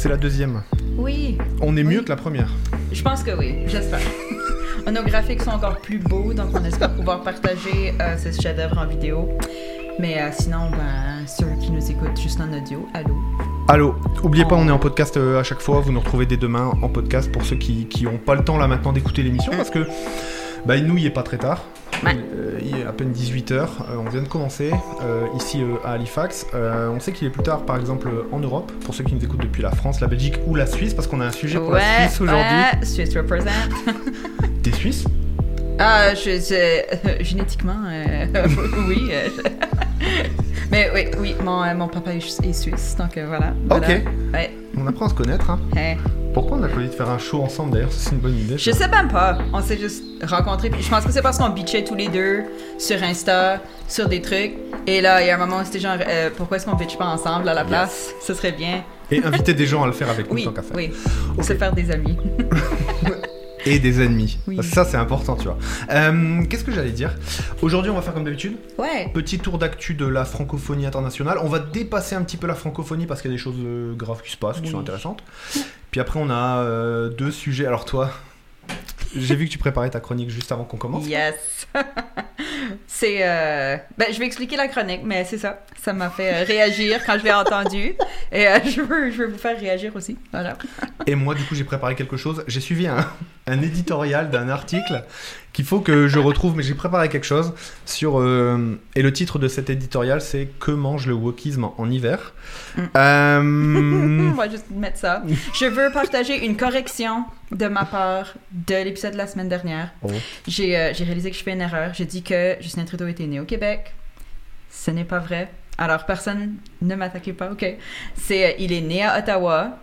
c'est la deuxième. Oui, On est mieux que la première. je pense que oui, j'espère. Nos graphiques sont encore plus beaux, donc on espère pouvoir partager euh, ce chef-d'œuvre en vidéo. Mais euh, sinon, ben, ceux qui nous écoutent juste en audio, allô? Allô, oubliez pas, on est en podcast euh, à chaque fois. Vous nous retrouvez dès demain en podcast pour ceux qui qui ont pas le temps là maintenant d'écouter l'émission Mm. parce que bah, nous, il est pas très tard. Ouais. Euh, il est à peine 18h. on vient de commencer euh, ici euh, à Halifax. Euh, on sait qu'il est plus tard, par exemple, euh, en Europe, pour ceux qui nous écoutent depuis la France, la Belgique ou la Suisse, parce qu'on a un sujet pour la Suisse aujourd'hui. ouais, Suisse represent. T'es suisse? Ah, je, je- génétiquement, euh, oui. euh, mais oui, oui, mon, euh, mon papa est, suisse, donc euh, voilà. voilà. Ok. Ouais. On apprend à se connaître. Hein. Hein. Pourquoi on a choisi de faire un show ensemble d'ailleurs C'est une bonne idée. Je sais même pas. On s'est juste rencontrés. Puis je pense que c'est parce qu'on bitchait tous les deux sur Insta, sur des trucs. Et là, il y a un moment où c'était genre, euh, pourquoi est-ce qu'on bitch pas ensemble à la place? Ce serait bien. Et inviter des gens à le faire avec nous Oui, tant qu'à faire. oui. Ok. Se faire des amis. Et des ennemis. Oui. Parce que Ça, c'est important, tu vois. Euh, Qu'est-ce que j'allais dire? Aujourd'hui, on va faire comme d'habitude. Ouais. Petit tour d'actu de la francophonie internationale. On va dépasser un petit peu la francophonie parce qu'il y a des choses euh, graves qui se passent, qui Oui. sont intéressantes. Puis après, on a euh, deux sujets. Alors toi, j'ai vu que tu préparais ta chronique juste avant qu'on commence. Yes. c'est. euh, Ben, je vais expliquer la chronique, mais c'est ça. Ça m'a fait euh, réagir quand je l'ai entendu. Et euh, je, veux, je veux vous faire réagir aussi. Voilà. Et moi, du coup, j'ai préparé quelque chose. J'ai suivi un, un éditorial d'un article qu'il faut que je retrouve, mais j'ai préparé quelque chose sur. euh, et le titre de cet éditorial, c'est Que mange le wokisme en hiver Mm. Euh, On va juste mettre ça. Je veux partager une correction de ma part de l'épisode de la semaine dernière. Oh. J'ai euh, j'ai réalisé que je fais une erreur. J'ai dit que Justin Trudeau était né au Québec. Ce n'est pas vrai. Alors, personne ne m'attaquez pas, ok? C'est, euh, il est né à Ottawa,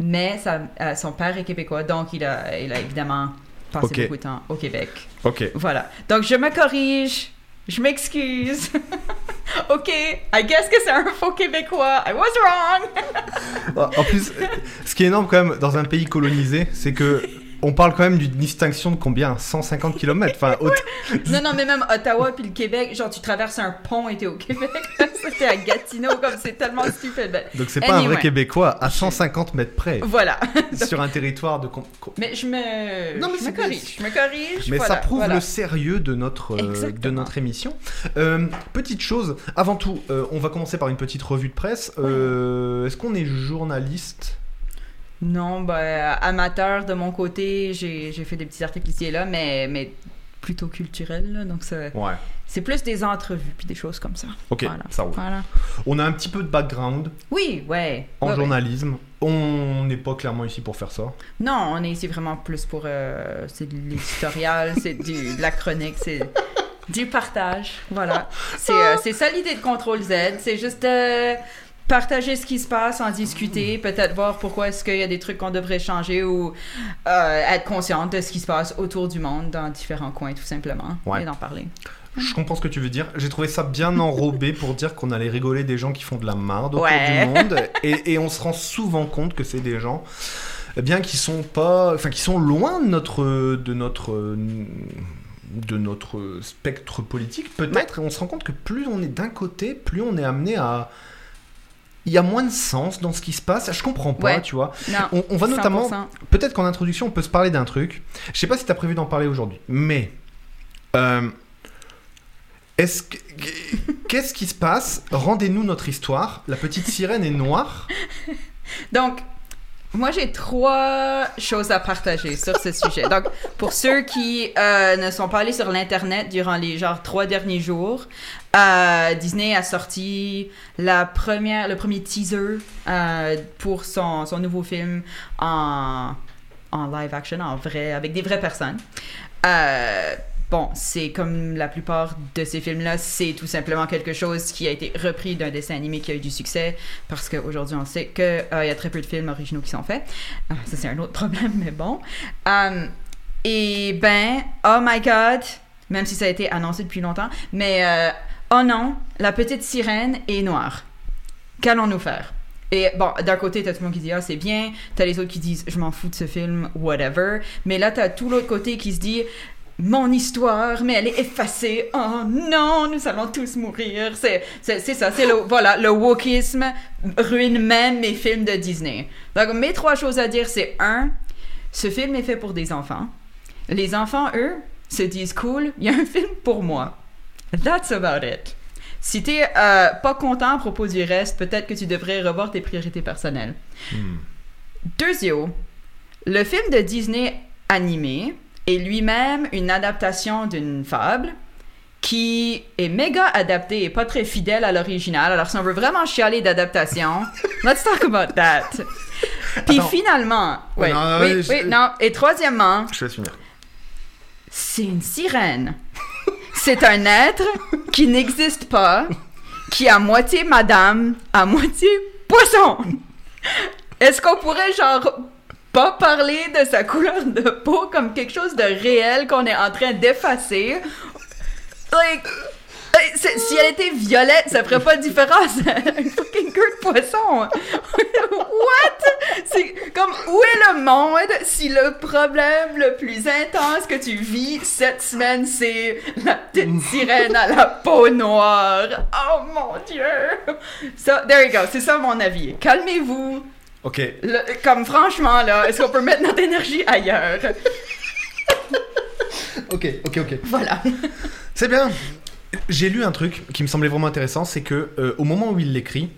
mais sa- euh, son père est québécois, donc il a, il a évidemment passé beaucoup de temps au Québec. ok. Voilà. Donc, je me corrige. Je m'excuse. ok, I guess que c'est un faux québécois. I was wrong. En plus, ce qui est énorme quand même dans un pays colonisé, c'est que on parle quand même d'une distinction de combien? 150 km Enfin, Non, non, mais même Ottawa puis le Québec, genre tu traverses un pont et t'es au Québec. C'était à Gatineau, comme c'est tellement stupide. Ben, donc c'est pas un vrai. Québécois à 150 mètres près Voilà. sur un territoire de. Mais je me, Non, mais je me corrige. Je me corrige. Mais voilà, ça prouve voilà. le sérieux de notre, euh, de notre émission. Euh, petite chose, avant tout, euh, on va commencer par une petite revue de presse. Est-ce qu'on est journaliste? Non, ben, amateur de mon côté, j'ai fait des petits articles ici et là, mais, mais plutôt culturels. là, donc c'est Ouais. plus des entrevues puis des choses comme ça. Ok, Voilà. ça roule. Voilà. On a un petit peu de background Oui, ouais. en Ouais, ouais. journalisme. On n'est pas clairement ici pour faire ça. Non, on est ici vraiment plus pour. euh, c'est de l'éditorial, c'est de la chronique, c'est du partage. Voilà. C'est euh, ça l'idée de Contrôle Z. C'est juste euh, partager ce qui se passe, en discuter, peut-être voir pourquoi est-ce qu'il y a des trucs qu'on devrait changer ou euh, être consciente de ce qui se passe autour du monde dans différents coins, tout simplement. Ouais. Et d'en parler. Je comprends ce que tu veux dire. J'ai trouvé ça bien enrobé pour dire qu'on allait rigoler des gens qui font de la marde autour Ouais. du monde. Et, et on se rend souvent compte que c'est des gens eh bien qui sont pas, enfin qui sont loin de notre, de notre, de notre spectre politique peut-être. Et on se rend compte que plus on est d'un côté, plus on est amené à il y a moins de sens dans ce qui se passe. Je comprends pas, Ouais. tu vois. Non. On, on va notamment 100%. Peut-être qu'en introduction, on peut se parler d'un truc. Je sais pas si tu as prévu d'en parler aujourd'hui, mais. euh, est-ce que- Qu'est-ce qui se passe? Rendez-nous notre histoire. La petite sirène est noire. Donc, moi, j'ai trois choses à partager sur ce sujet. Donc, pour ceux qui euh, ne sont pas allés sur l'Internet durant les genre trois derniers jours, euh, Disney a sorti la première, le premier teaser euh, pour son, son nouveau film en, en live action, en vrai, avec des vraies personnes. Euh, Bon, c'est comme la plupart de ces films-là, c'est tout simplement quelque chose qui a été repris d'un dessin animé qui a eu du succès, parce qu'aujourd'hui, on sait qu'il y a très peu de films originaux qui sont faits. Ah, ça, c'est un autre problème, mais bon. Um, et ben, oh my god, même si ça a été annoncé depuis longtemps, mais euh, oh non, la petite sirène est noire. Qu'allons-nous faire? Et bon, d'un côté, t'as tout le monde qui dit, ah, c'est bien. T'as les autres qui disent, je m'en fous de ce film, whatever. Mais là, t'as tout l'autre côté qui se dit, mon histoire, mais elle est effacée. Oh non, nous allons tous mourir. C'est, c'est, c'est ça, c'est le, voilà, le wokisme ruine même mes films de Disney. Donc, mes trois choses à dire, c'est un, ce film est fait pour des enfants. Les enfants, eux, se disent cool, il y a un film pour moi. That's about it. Si t'es euh, pas content à propos du reste, peut-être que tu devrais revoir tes priorités personnelles. Hmm. Deuxièmement, le film de Disney animé est lui-même une adaptation d'une fable qui est méga adaptée et pas très fidèle à l'original. Alors, si on veut vraiment chialer d'adaptation, let's talk about that. Puis Attends. finalement, non, oui, ouais, je- oui, non. Et troisièmement, Je finir. c'est une sirène. C'est un être qui n'existe pas, qui est à moitié madame, à moitié poisson. Est-ce qu'on pourrait, genre, pas parler de sa couleur de peau comme quelque chose de réel qu'on est en train d'effacer? Like, si elle était violette, ça ferait pas de différence. Un fucking queue de poisson. What? C'est comme, où est le monde si le problème le plus intense que tu vis cette semaine, c'est la petite sirène à la peau noire? Oh mon dieu! Ça, there you go, c'est ça mon avis. Calmez-vous. Ok. Le- comme franchement, là, est-ce qu'on peut mettre notre énergie ailleurs? Ok, ok, ok. Voilà. C'est bien. J'ai lu un truc qui me semblait vraiment intéressant, c'est que euh, au moment où il l'écrit,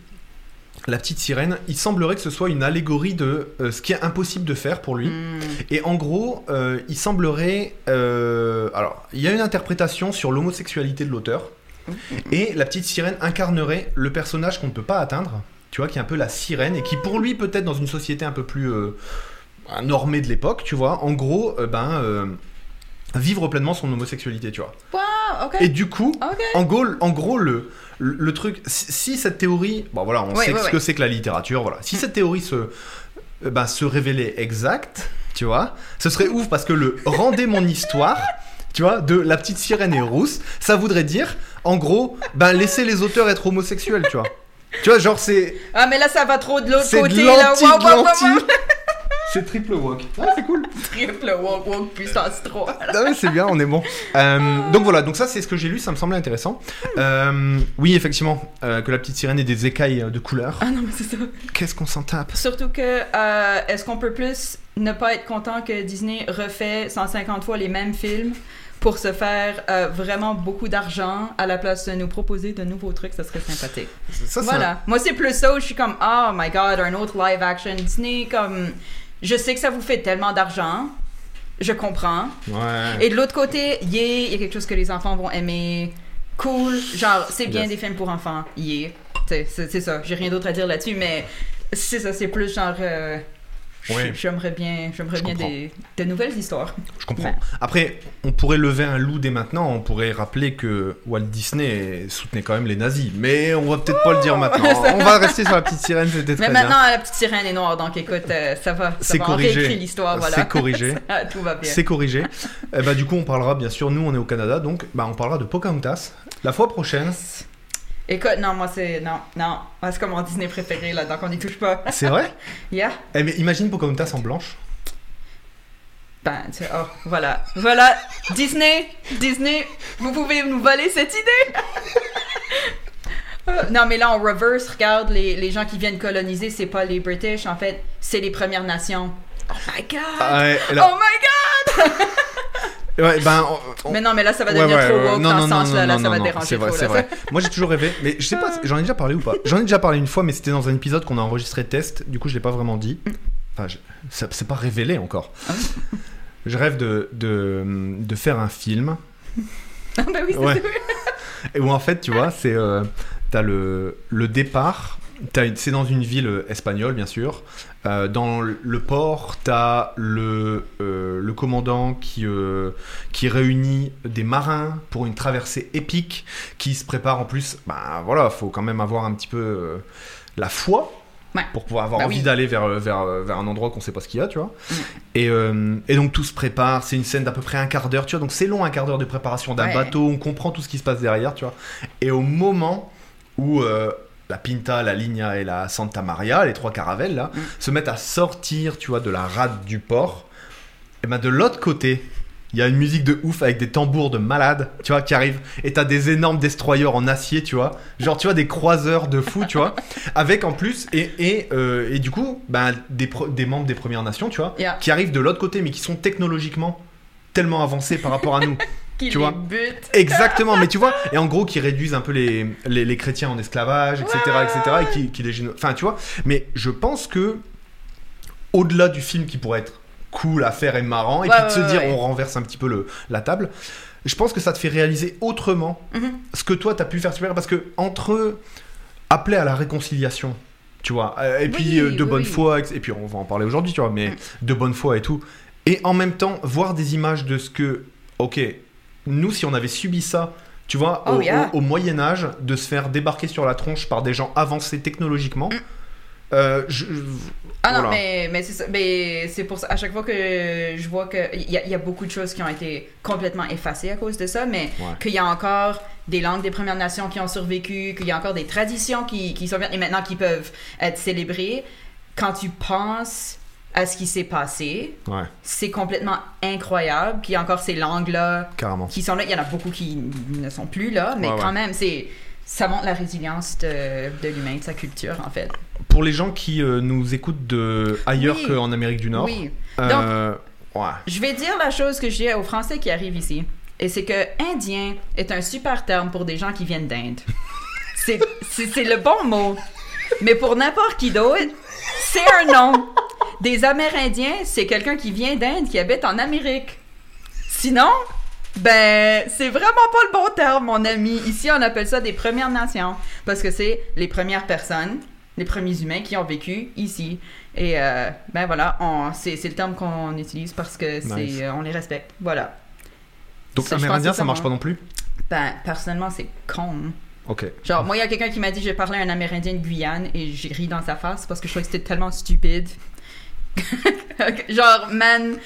la petite sirène, il semblerait que ce soit une allégorie de euh, ce qui est impossible de faire pour lui. Hmm. Et en gros, euh, il semblerait. alors, il y a une interprétation sur l'homosexualité de l'auteur. Et la petite sirène incarnerait le personnage qu'on ne peut pas atteindre. Tu vois, qui est un peu la sirène et qui, pour lui, peut-être dans une société un peu plus euh, normée de l'époque, tu vois, en gros, euh, ben. euh, vivre pleinement son homosexualité, tu vois. Wow. Et du coup, en gros, en gros le, le, le truc, si, si cette théorie, bon voilà, on Oui, sait oui, ce oui. que c'est que la littérature, voilà. Si cette théorie se, ben, se révélait exacte, tu vois, ce serait ouf parce que le rendez mon histoire, tu vois, de la petite sirène et rousse, ça voudrait dire, en gros, ben laisser les auteurs être homosexuels, tu vois. Tu vois, genre c'est Ah, mais là, ça va trop de l'autre côté, de là. Wow, de wow, wow. C'est triple walk. Ah, c'est cool. Triple walk, walk, puissance 3. Ah ouais, c'est bien, on est bon. Euh, donc voilà, donc ça c'est ce que j'ai lu, ça me semblait intéressant. Euh, oui, effectivement, euh, que la petite sirène ait des écailles de couleur. Ah non, mais c'est ça. Qu'est-ce qu'on s'en tape? Surtout que, est-ce qu'on peut plus ne pas être content que Disney refait 150 fois les mêmes films pour se faire euh, vraiment beaucoup d'argent à la place de nous proposer de nouveaux trucs, ça serait sympathique. Ça, Voilà. Moi, c'est plus ça où je suis comme, oh my god, un autre live action Disney, comme, je sais que ça vous fait tellement d'argent, je comprends. un- Ouais. Et de l'autre côté, yeah, il y a quelque chose que les enfants vont aimer. Cool. Genre, c'est bien Yes. des films pour enfants. Yeah. C'est ça. J'ai rien d'autre à dire là-dessus, mais c'est ça. C'est plus genre. euh, J'aimerais bien, j'aimerais bien des, de nouvelles histoires. Je comprends. Après, on pourrait lever un loup dès maintenant, on pourrait rappeler que Walt Disney soutenait quand même les nazis. Mais on va peut-être pas le dire maintenant. On va rester sur la petite sirène, c'était très Mais bien. maintenant, la petite sirène est noire, donc écoute, euh, ça va. Ça C'est va. corrigé. On réécrit l'histoire, voilà. C'est corrigé. Ah, Tout va bien. C'est corrigé. Eh bah, du coup, on parlera, bien sûr, nous on est au Canada, donc bah, on parlera de Pocahontas la fois prochaine. Écoute, non, moi c'est. Non, non. C'est comme mon Disney préféré, là, donc on n'y touche pas. C'est vrai? Yeah. Eh, mais imagine Pocahontas en blanche. Ben, tu sais, oh, voilà. Voilà, Disney, Disney, vous pouvez nous voler cette idée. Non, mais là, on reverse, regarde, les, les gens qui viennent coloniser, c'est pas les British, en fait, c'est les Premières Nations. Oh my god! Ah là- Oh my god! ouais, ben, on- Mais non, mais là, ça va devenir ouais, trop ouais, woke non, dans non, ce non, sens-là, là, ça va déranger C'est vrai, trop. c'est vrai. Moi j'ai toujours rêvé, mais je sais pas, j'en ai déjà parlé ou pas. J'en ai déjà parlé une fois, mais c'était dans un épisode qu'on a enregistré test, du coup je l'ai pas vraiment dit. Enfin, je- ça- c'est pas révélé encore. Ah. Je rêve de, de, de faire un film Ah, ben oui, c'est et où en fait, tu vois, c'est euh, t'as le, le départ. C'est dans une ville euh, espagnole, bien sûr. Euh, dans le- port, t'as le, euh, le commandant qui, euh, qui réunit des marins pour une traversée épique, qui se prépare en plus. Bah voilà, faut quand même avoir un petit peu la foi. Ouais. Pour pouvoir avoir Bah envie oui. d'aller vers, vers, vers un endroit qu'on sait pas ce qu'il y a, tu vois. Mm. Et, euh, et donc tout se prépare, c'est une scène d'à peu près un quart d'heure, tu vois. Donc c'est long, un quart d'heure de préparation d'un Ouais. bateau, on comprend tout ce qui se passe derrière, tu vois. Et au moment où euh, la Pinta, la Ligna et la Santa Maria, les trois caravelles là, Mm. se mettent à sortir, tu vois, de la rade du port, et ben de l'autre côté, Il y a une musique de ouf avec des tambours de malade, tu vois, qui arrivent. Et t'as des énormes destroyers en acier, tu vois. Genre, tu vois, des croiseurs de fou, tu vois. Avec en plus, et, et, euh, et du coup, ben, des, membres des Premières Nations, tu vois, Yeah. qui arrivent de l'autre côté, mais qui sont technologiquement tellement avancés par rapport à nous. Qui Tu les vois. bute. Exactement, mais tu vois, et en gros, qui réduisent un peu les, les, les chrétiens en esclavage, etc., Ouais, etc., et qui, qui les géno- Enfin, tu vois, mais je pense que, au-delà du film qui pourrait être cool à faire et marrant, et Ouais, puis de se dire, on renverse un petit peu le, la table, je pense que ça te fait réaliser autrement Mhm. ce que toi, t'as pu faire super, parce que entre appeler à la réconciliation, tu vois, euh, et puis euh, de oui, bonne oui. foi, et puis on va en parler aujourd'hui, tu vois, mais Mm. de bonne foi et tout, et en même temps, voir des images de ce que, ok, nous, si on avait subi ça, tu vois, Oh, au, yeah. au- au Moyen Âge, de se faire débarquer sur la tronche par des gens avancés technologiquement, Mm. euh, je- Ah non, Voilà. mais, mais c'est ça. Mais c'est pour ça. À chaque fois que je vois qu'il y, a- il y a beaucoup de choses qui ont été complètement effacées à cause de ça, mais Ouais. qu'il y a encore des langues des Premières Nations qui ont survécu, qu'il y a encore des traditions qui, qui sont et maintenant qui peuvent être célébrées. Quand tu penses à ce qui s'est passé, ouais, c'est complètement incroyable qu'il y a encore ces langues-là qui sont là. Il y en a beaucoup qui ne sont plus là, mais Ouais, ouais. quand même, c'est ça montre la résilience de, de l'humain, de sa culture, en fait. Pour les gens qui euh, nous écoutent de ailleurs Oui. qu'en Amérique du Nord, Oui. euh, ouais. Je vais dire la chose que je dis aux Français qui arrivent ici. Et c'est que Indien est un super terme pour des gens qui viennent d'Inde. C'est le bon mot. Mais pour n'importe qui d'autre, c'est un nom. Des Amérindiens, c'est quelqu'un qui vient d'Inde, qui habite en Amérique. Sinon, ben, c'est vraiment pas le bon terme, mon ami. Ici, on appelle ça des Premières Nations. Parce que c'est les premières personnes, les premiers humains qui ont vécu ici. Et euh, ben voilà, c'est le terme qu'on utilise parce que c'est Nice. euh, on les respecte. Voilà. Donc Ça, amérindien, ça marche pas non plus? Ben, personnellement, c'est con. Ok. Genre, moi, il y a quelqu'un qui m'a dit j'ai parlé à un Amérindien de Guyane et j'ai ri dans sa face parce que je trouvais que c'était tellement stupide. Genre, man,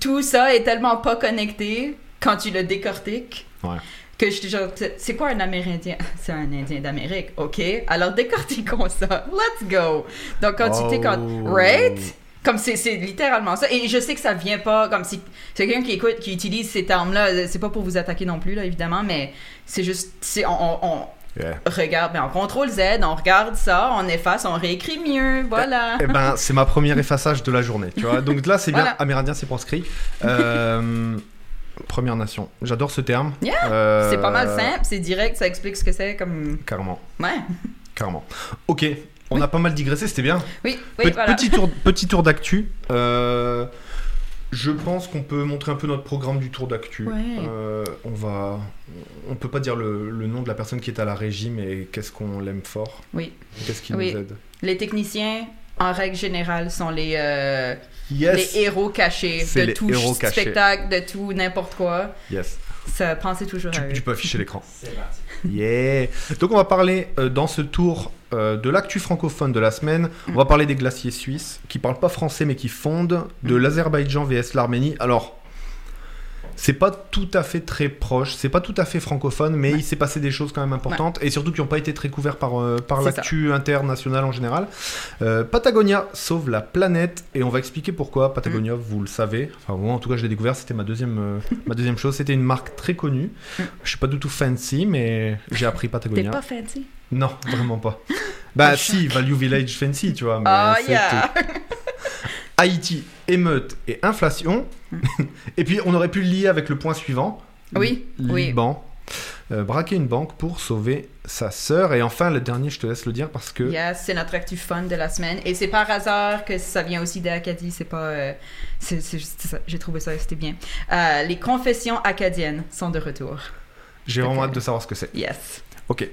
tout ça est tellement pas connecté quand tu le décortiques Ouais. que j'étais genre, c'est quoi un Amérindien? C'est un Indien d'Amérique, ok Alors décortiquons ça. Let's go. Donc, quand tu t'es quand. Oh. Right? Comme c'est c'est littéralement ça. Et je sais que ça vient pas comme si c'est quelqu'un qui écoute, qui utilise ces termes-là. C'est pas pour vous attaquer non plus, là, évidemment, mais c'est juste. c'est- On, on, on Yeah. regarde, ben, on contrôle Z, on regarde ça, on efface, on réécrit mieux. Voilà. Eh ben, c'est ma première effaçage de la journée, tu vois. Donc là, c'est bien. Voilà. Amérindien, c'est proscrit. Euh, Première Nation. J'adore ce terme. Yeah. Euh, C'est pas mal simple, c'est direct, ça explique ce que c'est comme. Carrément, Ouais. carrément. Ok, on a pas mal digressé, c'était bien. Oui, oui, Pe- voilà. Petit tour, petit tour d'actu. Euh, je pense qu'on peut montrer un peu notre programme du tour d'actu. Ouais. Euh, on va, on peut pas dire le, le nom de la personne qui est à la régie, mais qu'est-ce qu'on l'aime fort? Oui. Qu'est-ce qui Oui. nous aide? Les techniciens, en règle générale, sont les, euh, Yes. les héros cachés de les tout héros cachés. spectacle, de tout n'importe quoi. Yes. Ça, pensez toujours Tu, à eux. tu peux afficher l'écran. C'est parti. Yeah. Donc on va parler euh, dans ce tour euh, de l'actu francophone de la semaine. On va parler des glaciers suisses qui parlent pas français mais qui fondent, de l'Azerbaïdjan vs l'Arménie. Alors c'est pas tout à fait très proche, c'est pas tout à fait francophone, mais il s'est passé des choses quand même importantes et surtout qui n'ont pas été très couverts par, euh, par l'actu internationale en général. Euh, Patagonia sauve la planète et on va expliquer pourquoi. Patagonia, vous le savez, enfin moi en tout cas je l'ai découvert, c'était ma deuxième, euh, ma deuxième chose. C'était une marque très connue. Mm. Je suis pas du tout fancy, mais j'ai appris T'es Patagonia. pas fancy? Non, vraiment pas. Bah Un si, Value Village fancy, tu vois. Mais Oh yeah! Haïti, émeute et inflation. et puis on aurait pu le lier avec le point suivant. Oui, oui. Liban. Euh, braquer une banque pour sauver sa sœur. Et enfin, le dernier, je te laisse le dire parce que. Yes, c'est notre actu fun de la semaine. Et c'est par hasard que ça vient aussi d'Acadie. C'est pas. euh, c'est juste ça. J'ai trouvé ça, c'était bien. Euh, les confessions acadiennes sont de retour. J'ai vraiment hâte de savoir ce que c'est. Yes. Ok.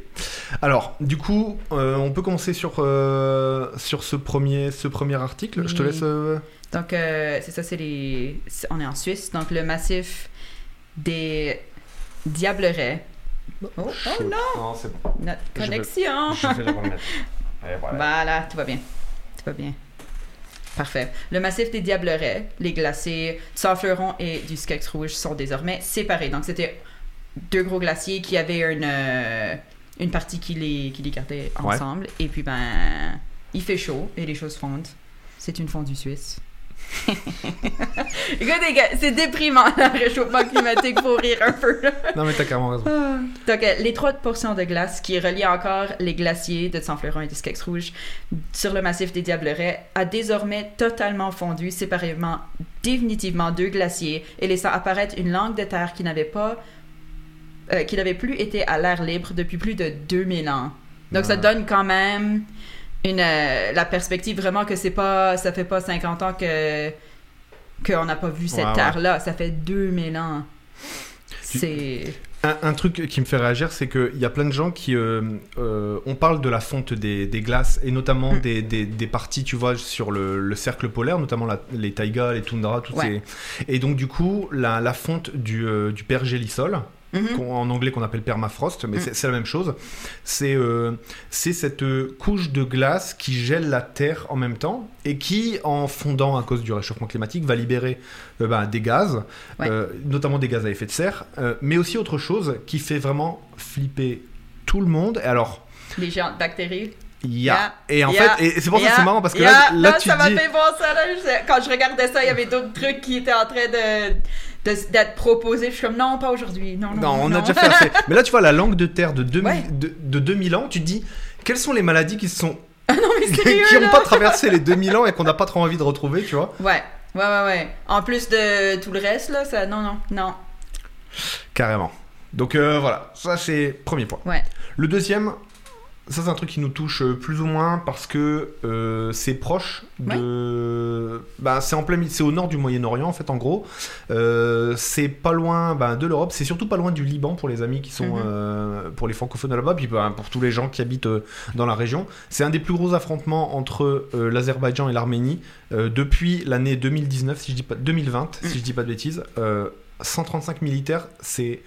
Alors, du coup, euh, on peut commencer sur, euh, sur ce, premier, ce premier article. Je te laisse. euh, Donc, c'est ça, c'est les. On est en Suisse. Donc, le massif des Diablerets. Oh, oh non! Non, c'est bon. Notre Je vais- connexion! Je vais le remettre. Allez, voilà. Voilà, tout va bien. Tout va bien. Parfait. Le massif des Diablerets, les glaciers du Saint-Fleuron et du Skex Rouge sont désormais séparés. Donc, c'était deux gros glaciers qui avaient une, euh, une partie qui les, qui les gardait ensemble. Et puis, ben, il fait chaud et les choses fondent. C'est une fondue suisse. Écoute, les gars, c'est déprimant le réchauffement climatique pour rire un peu. Non, mais t'as carrément raison. Ah. Donc, euh, les trois portions de glace qui relient encore les glaciers de Saint-Fleuron et des Skex Rouges sur le massif des Diablerets a désormais totalement fondu séparément, définitivement deux glaciers et laissant apparaître une langue de terre qui n'avait pas, euh, qui n'avait plus été à l'air libre depuis plus de 2000 ans. Donc, ça donne quand même une, euh, la perspective vraiment que c'est pas, ça fait pas 50 ans que qu'on n'a pas vu cette terre-là. Ça fait 2000 ans. C'est... Un, un truc qui me fait réagir, c'est qu'il y a plein de gens qui. euh, euh, on parle de la fonte des, des glaces et notamment Mm. des, des, des parties, tu vois, sur le, le cercle polaire, notamment la- les taïgas, les toundras, toutes Ouais. ces. Et donc, du coup, la, la fonte du, euh, du pergélisol, Mhm. en anglais qu'on appelle permafrost, mais Mm. c'est- la même chose. C'est euh, cette euh, couche de glace qui gèle la Terre en même temps et qui, en fondant à cause du réchauffement climatique, va libérer euh, bah, des gaz, Ouais. notamment des gaz à effet de serre, mais aussi autre chose qui fait vraiment flipper tout le monde. Et alors, Les géantes bactéries. il y a... Yeah. Et en Yeah. fait, c'est pour ça que Yeah. c'est marrant parce que Yeah. là, là Non, tu ça m'a dis... fait voir ça. Là. Je- Quand je regardais ça, il y avait d'autres trucs qui étaient en train de- d'être proposés. Je suis comme, non, pas aujourd'hui. Non, non, Non, on non. a déjà fait assez. Mais là, tu vois, la langue de terre de 2000, Ouais. de, de 2000 ans, tu te dis, quelles sont les maladies qui sont non, mais sérieux, qui n'ont pas traversé les 2000 ans et qu'on n'a pas trop envie de retrouver, tu vois. Ouais, ouais, ouais, ouais. En plus de tout le reste, là, ça... Non, non, non. Carrément. Donc euh, voilà, ça c'est premier point. Ouais. Le deuxième, ça c'est un truc qui nous touche euh, plus ou moins parce que euh, c'est proche de... Bah, c'est en plein c'est au nord du Moyen-Orient en fait en gros. Euh, c'est pas loin bah, de l'Europe, c'est surtout pas loin du Liban pour les amis qui sont... Mhm. euh, pour les francophones là-bas, puis bah, pour tous les gens qui habitent dans la région. C'est un des plus gros affrontements entre l'Azerbaïdjan et l'Arménie depuis l'année 2019, si je dis pas... 2020, Mm. si je dis pas de bêtises. Euh, 135 militaires, c'est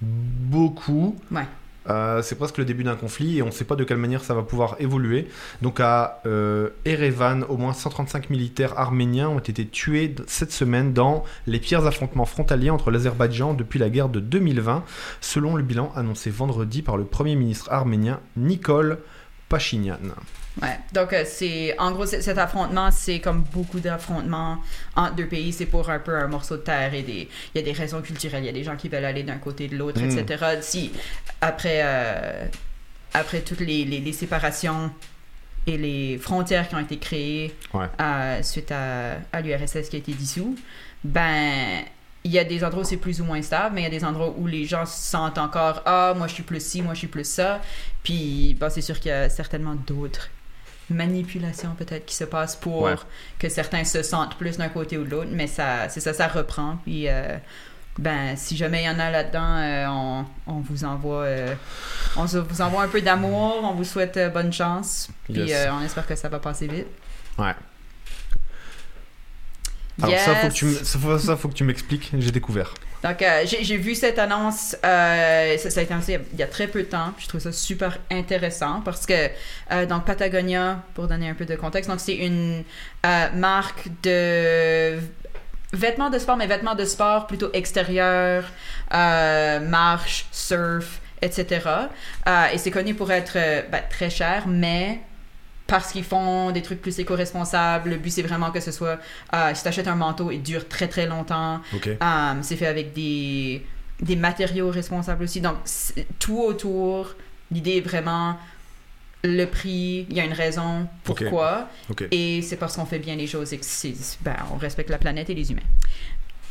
beaucoup. Ouais. Euh, c'est presque le début d'un conflit et on ne sait pas de quelle manière ça va pouvoir évoluer. Donc à euh, Erevan, au moins 135 militaires arméniens ont été tués cette semaine dans les pires affrontements frontaliers entre l'Azerbaïdjan depuis la guerre de 2020, selon le bilan annoncé vendredi par le Premier ministre arménien Nikol Pachinian. Ouais. Donc, euh, c'est... En gros, cet affrontement, c'est comme beaucoup d'affrontements entre deux pays. C'est pour un peu un morceau de terre et des... Il y a des raisons culturelles. Il y a des gens qui veulent aller d'un côté de l'autre, Mm. etc. Si, après... euh, Après toutes les, les, les séparations et les frontières qui ont été créées Ouais. euh, suite à, à l'URSS qui a été dissous, ben, il y a des endroits où c'est plus ou moins stable, mais il y a des endroits où les gens se sentent encore Ah, moi je suis plus ci, moi je suis plus ça. Puis, ben, c'est sûr qu'il y a certainement d'autres manipulations peut-être qui se passent pour Ouais. que certains se sentent plus d'un côté ou de l'autre, mais ça, c'est ça, ça reprend. Puis, euh, ben, si jamais il y en a là-dedans, euh, on, on vous envoie, euh, on vous envoie un peu d'amour, on vous souhaite euh, bonne chance, puis Yes. euh, on espère que ça va passer vite. Ouais. Alors ça, faut que tu, ça, faut, ça, faut que tu m'expliques. J'ai découvert. Donc, euh, j'ai vu cette annonce, euh, ça, a été annoncé il y a très peu de temps. Je trouve ça super intéressant parce que, euh, donc, Patagonia, pour donner un peu de contexte, donc c'est une marque de vêtements de sport, mais vêtements de sport plutôt extérieurs, marche, surf, etc. Et c'est connu pour être ben, très cher, mais parce qu'ils font des trucs plus éco-responsables. Le but, c'est vraiment que ce soit, euh, si tu achètes un manteau, il dure très très longtemps. Um, c'est fait avec des, des matériaux responsables aussi. Donc, tout autour, l'idée est vraiment le prix, il y a une raison pourquoi. Et c'est parce qu'on fait bien les choses et ben, on respecte la planète et les humains.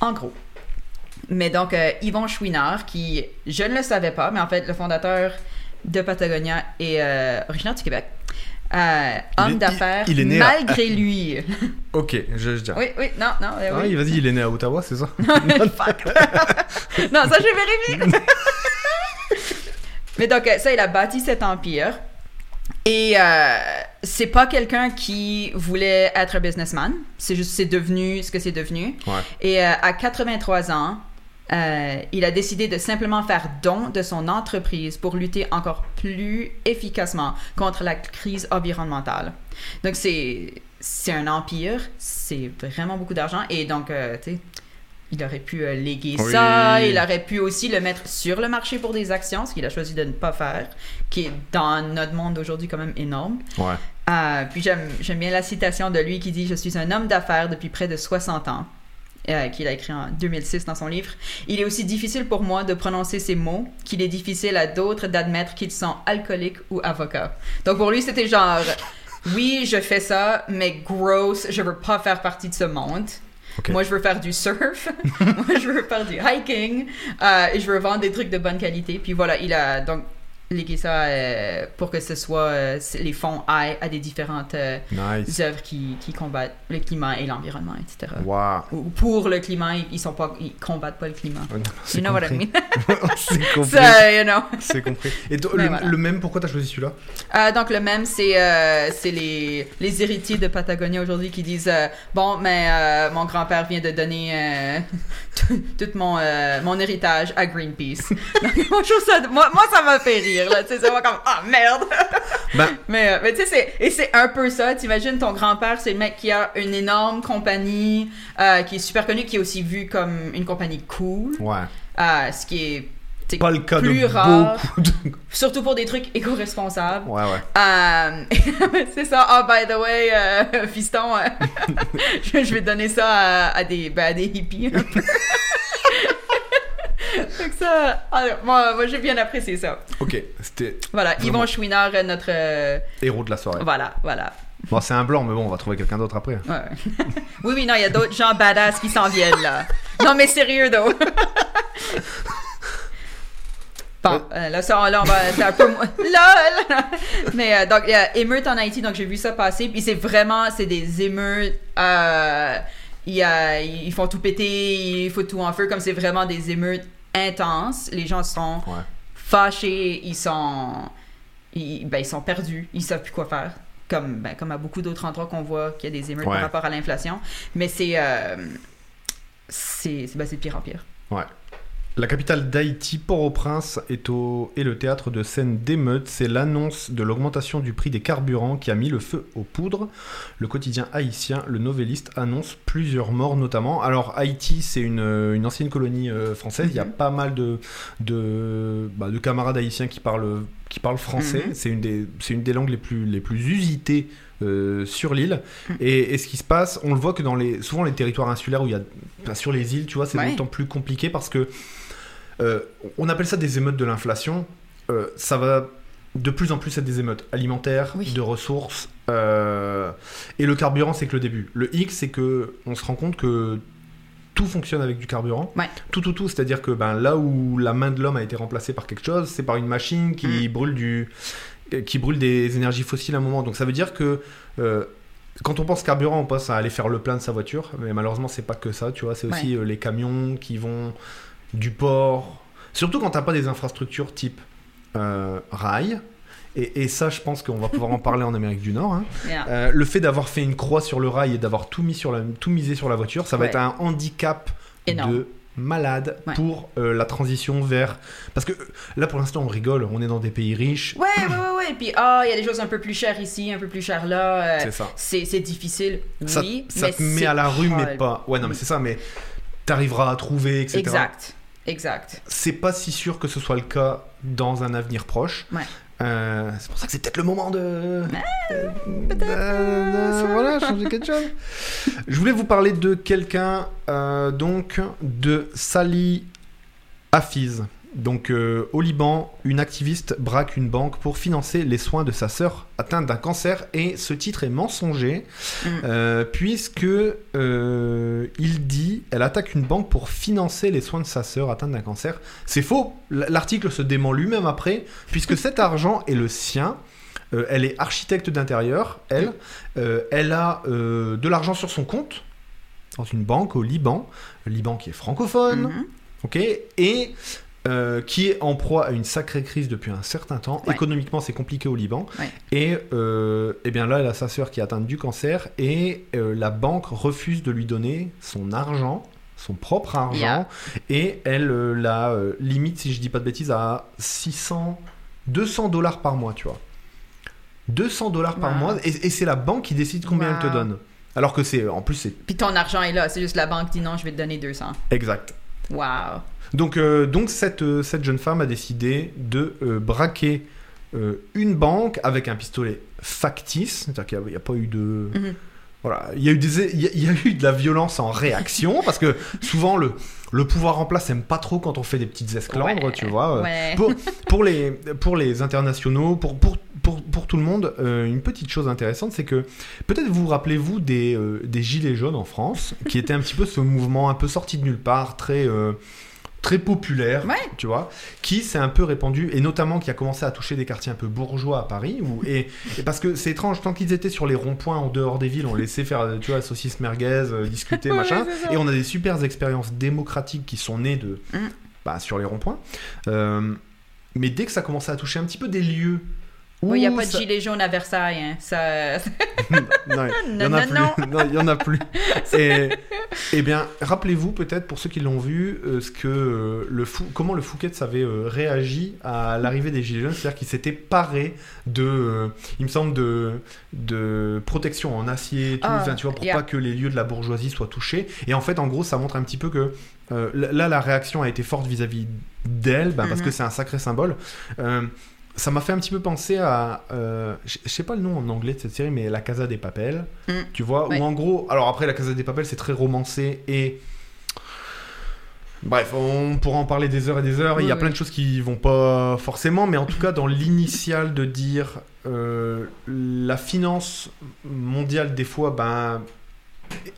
En gros. Mais donc, euh, Yvon Chouinard, qui, je ne le savais pas, mais en fait, le fondateur de Patagonia est euh, originaire du Québec. Euh, homme d'affaires, il- il est né à- malgré lui. Ok, je, je dirais. oui, oui, non, non. euh, Ah oui. oui, vas-y, il est né à Ottawa, c'est ça? Non, ça, j'ai vérifié. Mais donc, euh, ça, il a bâti cet empire. Et euh, c'est pas quelqu'un qui voulait être un businessman. C'est juste, c'est devenu ce que c'est devenu. Ouais. Et euh, à 83 ans, euh, il a décidé de simplement faire don de son entreprise pour lutter encore plus efficacement contre la crise environnementale. Donc, c'est, c'est un empire, c'est vraiment beaucoup d'argent. Et donc, euh, tu sais, il aurait pu euh, léguer Oui. ça, il aurait pu aussi le mettre sur le marché pour des actions, ce qu'il a choisi de ne pas faire, qui est dans notre monde d'aujourd'hui quand même énorme. Ouais. Puis j'aime j'aime bien la citation de lui qui dit Je suis un homme d'affaires depuis près de 60 ans. Euh, qu'il a écrit en 2006 dans son livre. Il est aussi difficile pour moi de prononcer ces mots qu'il est difficile à d'autres d'admettre qu'ils sont alcooliques ou avocats. Donc pour lui, c'était genre Oui, je fais ça, mais gross, je veux pas faire partie de ce monde. Moi, je veux faire du surf. Moi, je veux faire du hiking. Euh, et je veux vendre des trucs de bonne qualité. Puis voilà, il a donc légué ça euh, pour que ce soit euh, les fonds aillent à des différentes euh, Nice. œuvres qui, qui combattent le climat et l'environnement, etc. Ou pour le climat, ils, sont pas, ils combattent pas le climat. Ouais, non, c'est You know what I compris. mean? c'est compris. so, you know. C'est compris. Et Mais le, voilà. le même, pourquoi t'as choisi celui-là? Donc le même, c'est c'est les, les héritiers de Patagonia aujourd'hui qui disent bon, mais mon grand-père vient de donner tout, tout mon mon héritage à Greenpeace. Donc, moi, ça, moi, moi ça m'a fait rire là, tu sais, comme ah merde. Ben, mais euh, mais tu sais et c'est un peu ça. T'imagines ton grand-père, c'est le mec qui a une énorme compagnie euh, qui est super connue, qui est aussi vue comme une compagnie cool, ouais. euh, ce qui est Pas le cas plus de rare, de. surtout pour des trucs éco-responsables. Ouais, ouais. Euh, c'est ça. Ah, by the way, euh, fiston, euh, je, je vais donner ça à, à des, ben, à des hippies. un peu. Donc ça, moi, moi j'ai bien apprécié ça. Ok, c'était Voilà, Vraiment. Yvon Chouinard, euh, notre... euh, héros de la soirée. voilà, voilà. Bon, c'est un blanc, mais bon, on va trouver quelqu'un d'autre après. Ouais, oui, oui, non, il y a d'autres gens badass qui s'en viennent, là. Non, mais sérieux, though. Bon, euh, là, ça, là, on va. C'est un peu. mo- LOL! Mais euh, donc, il y a émeute en Haïti, donc j'ai vu ça passer. Puis c'est vraiment. C'est des émeutes. Euh, il y a, ils font tout péter, il faut tout en feu, comme c'est vraiment des émeutes intenses. Les gens sont Ouais. fâchés, ils sont. Ils, ben, ils sont perdus, ils savent plus quoi faire. Comme, ben, comme à beaucoup d'autres endroits qu'on voit qu'il y a des émeutes Ouais. par rapport à l'inflation. Mais c'est. euh, c'est ben, de pire en pire. Ouais. La capitale d'Haïti, Port-au-Prince, est, au... est le théâtre de scène d'émeutes. C'est l'annonce de l'augmentation du prix des carburants qui a mis le feu aux poudres. Le quotidien haïtien, le Novelliste, annonce plusieurs morts notamment. Alors Haïti, c'est une, une ancienne colonie euh, française. Il y a Mhm. pas mal de, de, bah, de camarades haïtiens qui parlent, qui parlent français. Mhm. C'est une, des- c'est une des langues les plus, les plus usitées euh, sur l'île. Mhm. Et, et ce qui se passe, on le voit que dans les, souvent les territoires insulaires où il y a, sur les îles, tu vois, c'est Ouais. d'autant plus compliqué parce que euh, on appelle ça des émeutes de l'inflation. Euh, ça va de plus en plus être des émeutes alimentaires, Oui. de ressources. euh, et le carburant, c'est que le début. Le X, c'est que on se rend compte que tout fonctionne avec du carburant. Ouais. Tout, tout, tout. C'est-à-dire que ben, là où la main de l'homme a été remplacée par quelque chose, c'est par une machine qui Mm. brûle du, qui brûle des énergies fossiles à un moment. Donc ça veut dire que quand on pense carburant, on pense à aller faire le plein de sa voiture, mais malheureusement c'est pas que ça, tu vois. C'est aussi les camions qui vont du port. Surtout quand t'as pas des infrastructures type euh, rail. Et, et ça, je pense qu'on va pouvoir en parler en Amérique du Nord. hein. Yeah. Euh, le fait d'avoir fait une croix sur le rail et d'avoir tout mis sur la, tout misé sur la voiture, ça va Ouais. être un handicap Énorme. de malade Ouais. pour euh, la transition vers. Parce que là, pour l'instant, on rigole. On est dans des pays riches. Ouais, ouais, ouais, ouais. Puis, ah, il y a des choses un peu plus chères ici, un peu plus chères là. euh, C'est ça. c'est difficile, Ça, oui. ça mais te met à la rue, mais pas. Ouais, non, mais c'est ça, mais t'arriveras à trouver, etc. Exact. Exact. C'est pas si sûr que ce soit le cas dans un avenir proche. Ouais. Euh, c'est pour ça que c'est peut-être le moment de. euh, voilà, changer quelque chose. Je voulais vous parler de quelqu'un, euh, donc, de Sally Hafiz. Donc, euh, au Liban, une activiste braque une banque pour financer les soins de sa sœur atteinte d'un cancer. Et ce titre est mensonger, Mm. euh, puisque euh, il dit elle attaque une banque pour financer les soins de sa sœur atteinte d'un cancer. C'est faux. L'article se dément lui-même après, puisque cet argent est le sien. Elle est architecte d'intérieur, elle. Elle a de l'argent sur son compte, dans une banque au Liban. Le Liban qui est francophone, Mhm. ok Et euh, qui est en proie à une sacrée crise depuis un certain temps. Ouais. Économiquement, c'est compliqué au Liban. Ouais. Et, euh, eh bien là, elle a sa sœur qui est atteinte du cancer et euh, la banque refuse de lui donner son argent, son propre argent, Yeah. et elle euh, la limite, si je dis pas de bêtises, à 600, 200 dollars par mois, tu vois. 200 dollars par mois, et, et c'est la banque qui décide combien elle te donne. Alors que c'est, en plus, c'est Puis ton argent est là. C'est juste la banque dit non, je vais te donner 200. exact. Wow. Donc, euh, donc cette, euh, cette jeune femme a décidé de euh, braquer euh, une banque avec un pistolet factice, c'est-à-dire qu'il n'y a, a pas eu de... Mhm. Voilà, il y, a eu des, il y a- il y a eu de la violence en réaction, parce que souvent le, le pouvoir en place aime pas trop quand on fait des petites esclandres, Ouais, tu vois. ouais. Pour, pour, les, pour les internationaux, pour, pour, pour, pour tout le monde, euh, une petite chose intéressante, c'est que peut-être vous vous rappelez-vous des, euh, des Gilets jaunes en France, qui était un petit peu ce mouvement un peu sorti de nulle part, très, euh, très populaire, Ouais. tu vois, qui s'est un peu répandu, et notamment qui a commencé à toucher des quartiers un peu bourgeois à Paris, où, et, et parce que c'est étrange, tant qu'ils étaient sur les ronds-points en dehors des villes, on laissait faire, tu vois, saucisse merguez, euh, discuter, Ouais, machin, et on a des super expériences démocratiques qui sont nées de, Mm. bah, sur les ronds-points. Euh, mais dès que ça commençait à toucher un petit peu des lieux où Il n'y a pas de gilet jaune à Versailles. Hein. Ça... non, il y en Non, a non, plus. Non, il y en a plus. Et, eh bien, rappelez-vous peut-être pour ceux qui l'ont vu, euh, ce que euh, le fou, comment le Fouquet avait euh, réagi à l'arrivée des gilets jaunes, c'est-à-dire qu'il s'était paré de, il me semble de de protection en acier, et tout, Ah, enfin, tu vois, pour yeah. pas que les lieux de la bourgeoisie soient touchés. Et en fait, en gros, ça montre un petit peu que là, la réaction a été forte vis-à-vis d'elle, ben, parce Mhm. que c'est un sacré symbole. Ça m'a fait un petit peu penser à. euh, je sais pas le nom en anglais de cette série, mais La Casa des Papels. Mm. Tu vois, Ouais. où en gros. Alors après, La Casa des Papels, c'est très romancé et. Bref, on pourra en parler des heures et des heures. Il y a Oui, plein de choses qui vont pas forcément, mais en tout cas, dans l'initial de dire euh, la finance mondiale, des fois, ben.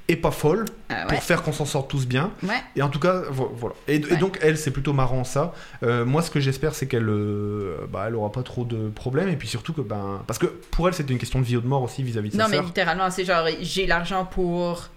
Est pas folle Ah, ouais. pour faire qu'on s'en sorte tous bien. Ouais. Et en tout cas, vo- voilà. Et, et donc, elle, c'est plutôt marrant ça. Euh, moi, ce que j'espère, c'est qu'elle euh, bah, elle aura pas trop de problèmes. Et puis surtout que, ben. Parce que pour elle, c'était une question de vie ou de mort aussi vis-à-vis de Non, sa mais sœur. littéralement, c'est genre, j'ai l'argent pour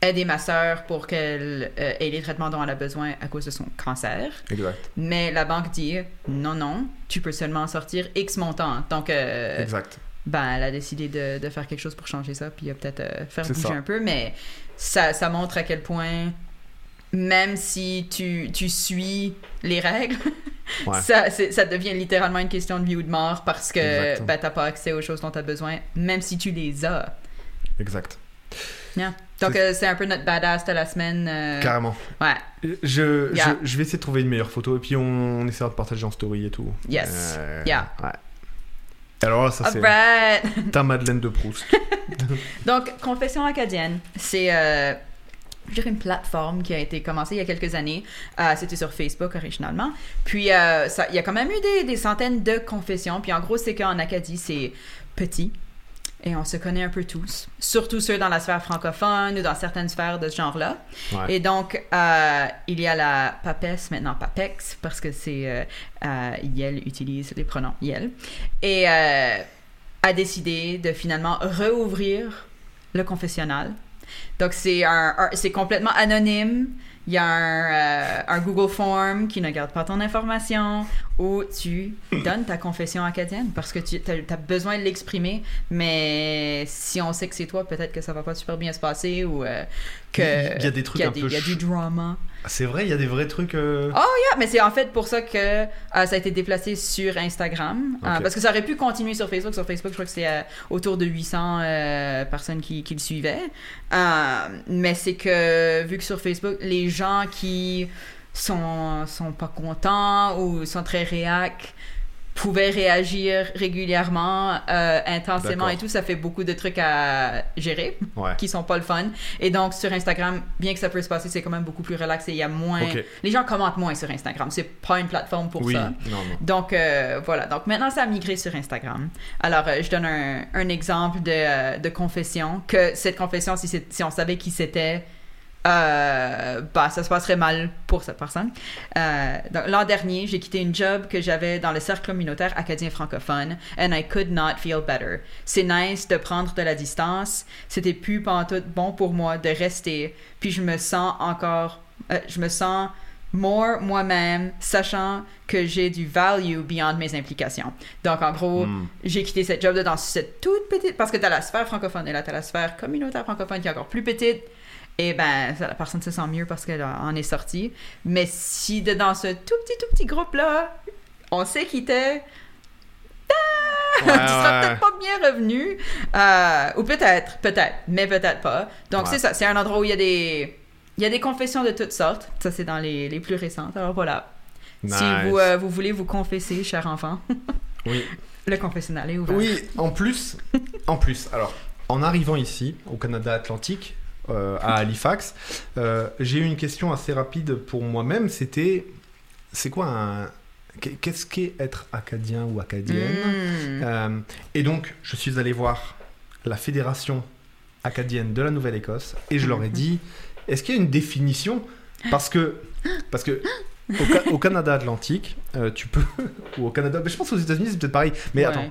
aider ma sœur pour qu'elle euh, ait les traitements dont elle a besoin à cause de son cancer. Exact. Mais la banque dit non, non, tu peux seulement sortir X montant. Donc, euh, exact. Ben, elle a décidé de, de faire quelque chose pour changer ça, puis peut-être euh, faire bouger ça. un peu. Mais ça, ça montre à quel point, même si tu, tu suis les règles, Ouais. ça, ça devient littéralement une question de vie ou de mort parce que ben, t'as pas accès aux choses dont tu as besoin, même si tu les as. Exact. Yeah. Donc, C'est- euh, un peu notre badass de la semaine. euh, Carrément. Ouais. Je, Yeah. je, je vais essayer de trouver une meilleure photo. Et puis, on, on essaiera de partager en story et tout. Yes. Euh, Yeah. Ouais. Alors là, ça, c'est Alright. ta Madeleine de Proust. Donc, Confession acadienne, c'est euh, une plateforme qui a été commencée il y a quelques années. Euh, C'était sur Facebook originalement. Puis, euh, ça- il y a quand même eu des, des centaines de confessions. Puis, en gros, c'est qu'en Acadie, c'est petit. Et on se connaît un peu tous, surtout ceux dans la sphère francophone ou dans certaines sphères de ce genre-là. Ouais. Et donc, euh, il y a la PAPES, maintenant PAPEX, parce que c'est euh, euh, Yel utilise les pronoms Yel, et euh, a décidé de finalement rouvrir le confessionnal. Donc, c'est un, un- c'est complètement anonyme. Il y a un, euh, un Google Form qui ne garde pas ton information où tu donnes ta confession acadienne parce que tu as, besoin de l'exprimer. Mais si on sait que c'est toi, peut-être que ça va pas super bien se passer ou euh, que Il y a des trucs qu'il y a un des- peu il y a du drama. C'est vrai, il y a des vrais trucs. euh, Ah, yeah, mais c'est en fait pour ça que euh, ça a été déplacé sur Instagram. Euh, parce que ça aurait pu continuer sur Facebook. Sur Facebook, je crois que c'est autour de 800 euh, personnes qui, qui le suivaient. Mais c'est que, vu que sur Facebook, les gens qui sont, sont pas contents ou sont très réac pouvaient réagir régulièrement, euh, intensément et tout, ça fait beaucoup de trucs à gérer Ouais. qui sont pas le fun. Et donc sur Instagram, bien que ça peut se passer, c'est quand même beaucoup plus relax et il y a moins. Les gens commentent moins sur Instagram. C'est pas une plateforme pour oui, ça. non, non. Donc euh, voilà. Donc maintenant, ça a migré sur Instagram. Alors euh, je donne un, un exemple de, euh, de confession. Que cette confession, si, si on savait qui c'était. Euh, bah, ça se passerait mal pour cette personne. Euh, l'an dernier, j'ai quitté une job que j'avais dans le cercle communautaire acadien francophone, and I could not feel better. C'est nice de prendre de la distance. C'était plus pantoute bon pour moi de rester. Puis je me sens encore, euh, je me sens more moi-même, sachant que j'ai du value beyond mes implications. Donc en gros, Hmm. j'ai quitté cette job dans cette toute petite, parce que t'as la sphère francophone et là t'as la sphère communautaire francophone qui est encore plus petite. Et ben, ça, la personne se sent mieux parce qu'elle en est sortie. Mais si de, dans ce tout petit, tout petit groupe-là, on sait qui t'es, tu seras ouais. peut-être pas bien revenu. Euh, ou peut-être, peut-être, mais peut-être pas. Donc Ouais. c'est ça, c'est un endroit où il y a des... Il y a des confessions de toutes sortes. Ça, c'est dans les, les plus récentes. Alors voilà. Si vous, euh, vous voulez vous confesser, cher enfant, Oui. Le confessionnal est ouvert. Oui, en plus, en plus, alors, en arrivant ici, au Canada Atlantique, à Halifax, euh, j'ai eu une question assez rapide pour moi-même. C'était, c'est quoi un, qu'est-ce qu'est être acadien ou acadienne Mm. Euh, Et donc, je suis allé voir la fédération acadienne de la Nouvelle-Écosse et je leur ai dit, est-ce qu'il y a une définition? Parce que, parce que au, Ca- au Canada Atlantique, euh, tu peux, ou au Canada, mais je pense aux États-Unis c'est peut-être pareil. Mais Ouais. attends,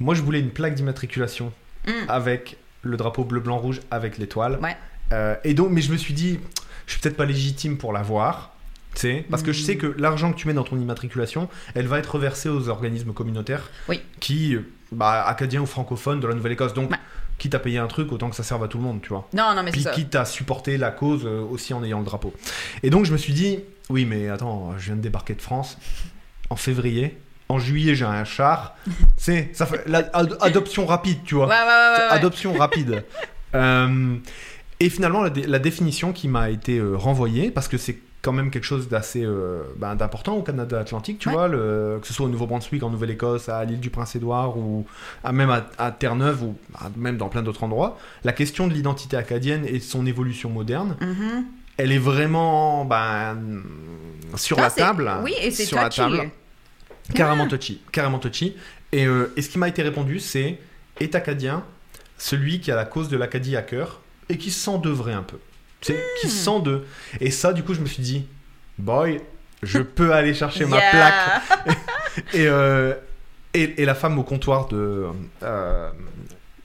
moi je voulais une plaque d'immatriculation Mm. avec le drapeau bleu blanc rouge avec l'étoile. Ouais. Euh, et donc, mais je me suis dit, je suis peut-être pas légitime pour l'avoir. Tu sais, parce que je sais que l'argent que tu mets dans ton immatriculation, elle va être reversée aux organismes communautaires Oui. qui, bah, acadiens ou francophones de la Nouvelle-Écosse. Donc, Ouais. quitte à payer un truc, autant que ça serve à tout le monde, tu vois. Non, non, mais Puis ça. quitte à supporter la cause euh, aussi en ayant le drapeau. Et donc je me suis dit, oui mais attends, je viens de débarquer de France en février. En juillet j'ai un char. C'est ça fait la ad- adoption rapide, tu vois. Ouais, ouais, ouais. Adoption rapide. Euh, et finalement la, dé- la définition qui m'a été euh, renvoyée, parce que c'est quand même quelque chose d'assez euh, ben, d'important au Canada Atlantique, tu vois, le- que ce soit au Nouveau-Brunswick, en Nouvelle-Écosse, à l'île du Prince-Édouard ou à, même à, à Terre-Neuve ou à- même dans plein d'autres endroits, la question de l'identité acadienne et de son évolution moderne, Mhm. elle est vraiment ben, sur la table. Oui, et c'est sur la table. Carrément touchy, carrément touchy. Et, euh, et ce qui m'a été répondu, c'est est acadien celui qui a la cause de l'Acadie à cœur et qui s'en devrait un peu. C'est qui Hmm. se sent de. Et ça, du coup, je me suis dit, boy, je peux aller chercher ma Yeah. plaque. Et, euh, et, et la femme au comptoir de euh,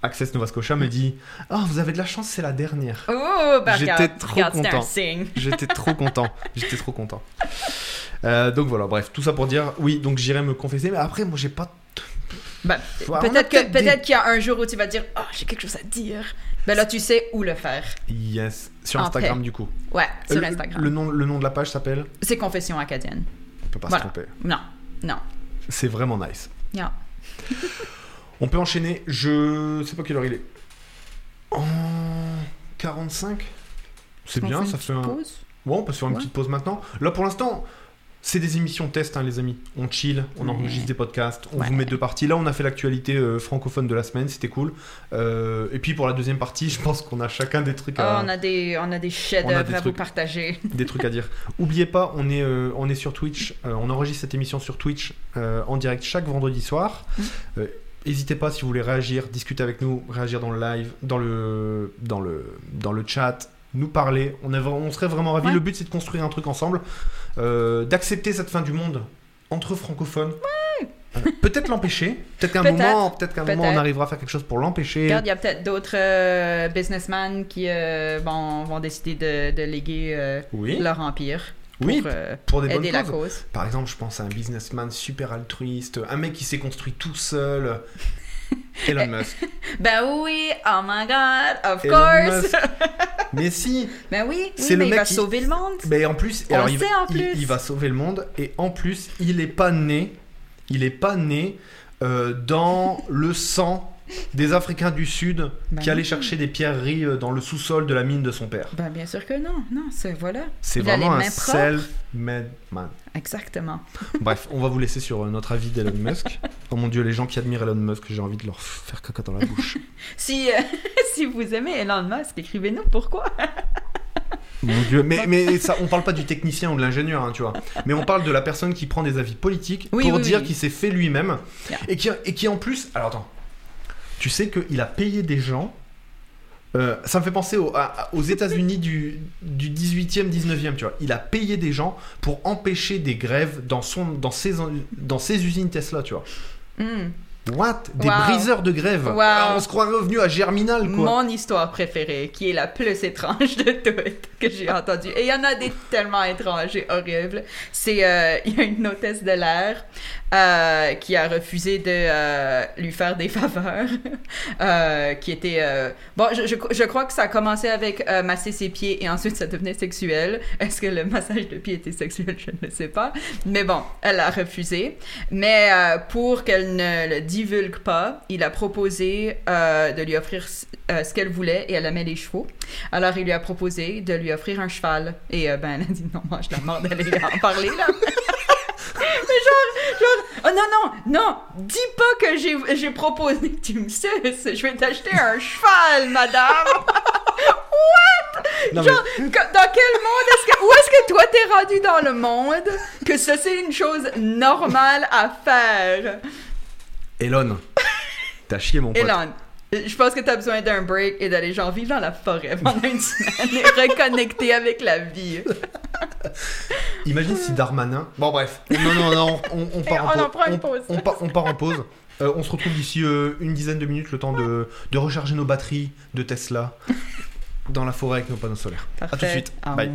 Access Nova Scotia me dit, oh, vous avez de la chance, c'est la dernière. Oh, bah, J'étais trop content. J'étais trop content. J'étais trop content. Euh, donc voilà, bref, tout ça pour dire, oui, donc j'irai me confesser, mais après, moi, j'ai pas. A peut-être des- qu'il y a un jour où tu vas dire Oh, j'ai quelque chose à dire. Ben là, tu sais où le faire. Yes, sur Instagram du coup. Ouais, sur Le- Instagram. Le nom, le nom de la page s'appelle C'est Confession acadienne. On peut pas Voilà. se tromper. Non, non. C'est vraiment nice. non. On peut enchaîner. Je sais pas quelle heure il est. En 45 C'est bien, ça fait un. pause? Ouais, on peut se faire une Ouais. petite pause maintenant. Là, pour l'instant, c'est des émissions test, hein, les amis. On chill, on enregistre des podcasts, on Ouais. vous met deux parties. Là, on a fait l'actualité euh, francophone de la semaine, c'était cool. Euh, et puis pour la deuxième partie, je pense qu'on a chacun des trucs Oh, à, on a des, on a des chefs-d'œuvre à vous partager. des trucs à dire. Oubliez pas, on est, euh, on est sur Twitch. on enregistre cette émission sur Twitch en direct chaque vendredi soir. Mm. Euh, N'hésitez pas si vous voulez réagir, discuter avec nous, réagir dans le live, dans le, dans le, dans le chat, nous parler. On, est, vra- on serait vraiment ravis. Ouais. Le but c'est de construire un truc ensemble, euh, d'accepter cette fin du monde entre francophones. Euh, peut-être l'empêcher. Peut-être qu'à un Peut-être. moment, peut-être qu'à un moment on arrivera à faire quelque chose pour l'empêcher. Regarde, il y a peut-être d'autres euh, businessmen qui euh, vont, vont décider de, de léguer euh, Oui. leur empire pour euh, pour des bonnes aider la causes. cause. Par exemple, je pense à un businessman super altruiste, un mec qui s'est construit tout seul. Elon Musk. Ben oui, oh my god, of Elon course. Musk. Mais si, Ben oui, C'est oui le mais il va qui- sauver le monde. mais en plus, On alors il, en il- plus. il va sauver le monde et en plus, il est pas né, il est pas né euh, dans le sang des Africains du Sud Ben qui allaient chercher des pierreries euh, dans le sous-sol de la mine de son père. Ben bien sûr que non, non, c'est voilà. C'est vraiment un self-made man. Exactement. Bref, on va vous laisser sur euh, notre avis d'Elon Musk. Oh mon dieu, les gens qui admirent Elon Musk, j'ai envie de leur faire caca dans la bouche. Si, euh, si vous aimez Elon Musk, écrivez-nous pourquoi. Mon dieu, mais, mais ça, on parle pas du technicien ou de l'ingénieur, hein, tu vois. Mais on parle de la personne qui prend des avis politiques Oui, pour oui, dire oui. qu'il s'est fait lui-même Yeah. et, qui, et qui en plus. Alors attends, tu sais qu'il a payé des gens. euh, ça me fait penser au- à- à- aux États-Unis du, du 18e, 19e, tu vois. Il a payé des gens pour empêcher des grèves dans, son, dans, ses, dans ses usines Tesla, tu vois. Hmm. What? Des Wow. briseurs de grève. Wow. Ah, On se croirait revenu à Germinal, quoi. Mon histoire préférée, qui est la plus étrange de toutes que j'ai entendue. Et il y en a des tellement étranges et horribles. C'est, euh, il y a une hôtesse de l'air euh, qui a refusé de euh, lui faire des faveurs, euh, qui était... euh, Bon, je, je, je crois que ça a commencé avec euh, masser ses pieds et ensuite ça devenait sexuel. Est-ce que le massage de pieds était sexuel? Je ne sais pas. Mais bon, elle a refusé. Mais euh, pour qu'elle ne le divulgue pas, il a proposé de lui offrir ce qu'elle voulait et elle aimait les chevaux. Alors il lui a proposé de lui offrir un cheval. Et ben elle a dit non, moi je la mort d'aller en parler là. genre, genre, oh non, non, non, dis pas que j'ai, j'ai proposé que tu me suces. Je vais t'acheter un cheval, madame. Non, mais- Genre, dans quel monde est-ce que, où est-ce que toi t'es rendu dans le monde que ça c'est une chose normale à faire? Elon, t'as chié mon pote. Elon, je pense que t'as besoin d'un break et d'aller genre vivre dans la forêt pendant une semaine reconnecter avec la vie. Imagine si Darmanin. Bon, bref. Non, non, non, on, part, on en, pause. On, on, part en pause. Euh, on se retrouve d'ici euh, une dizaine de minutes, le temps de, de recharger nos batteries de Tesla dans la forêt avec nos panneaux solaires. Parfait. À tout de suite. Bye.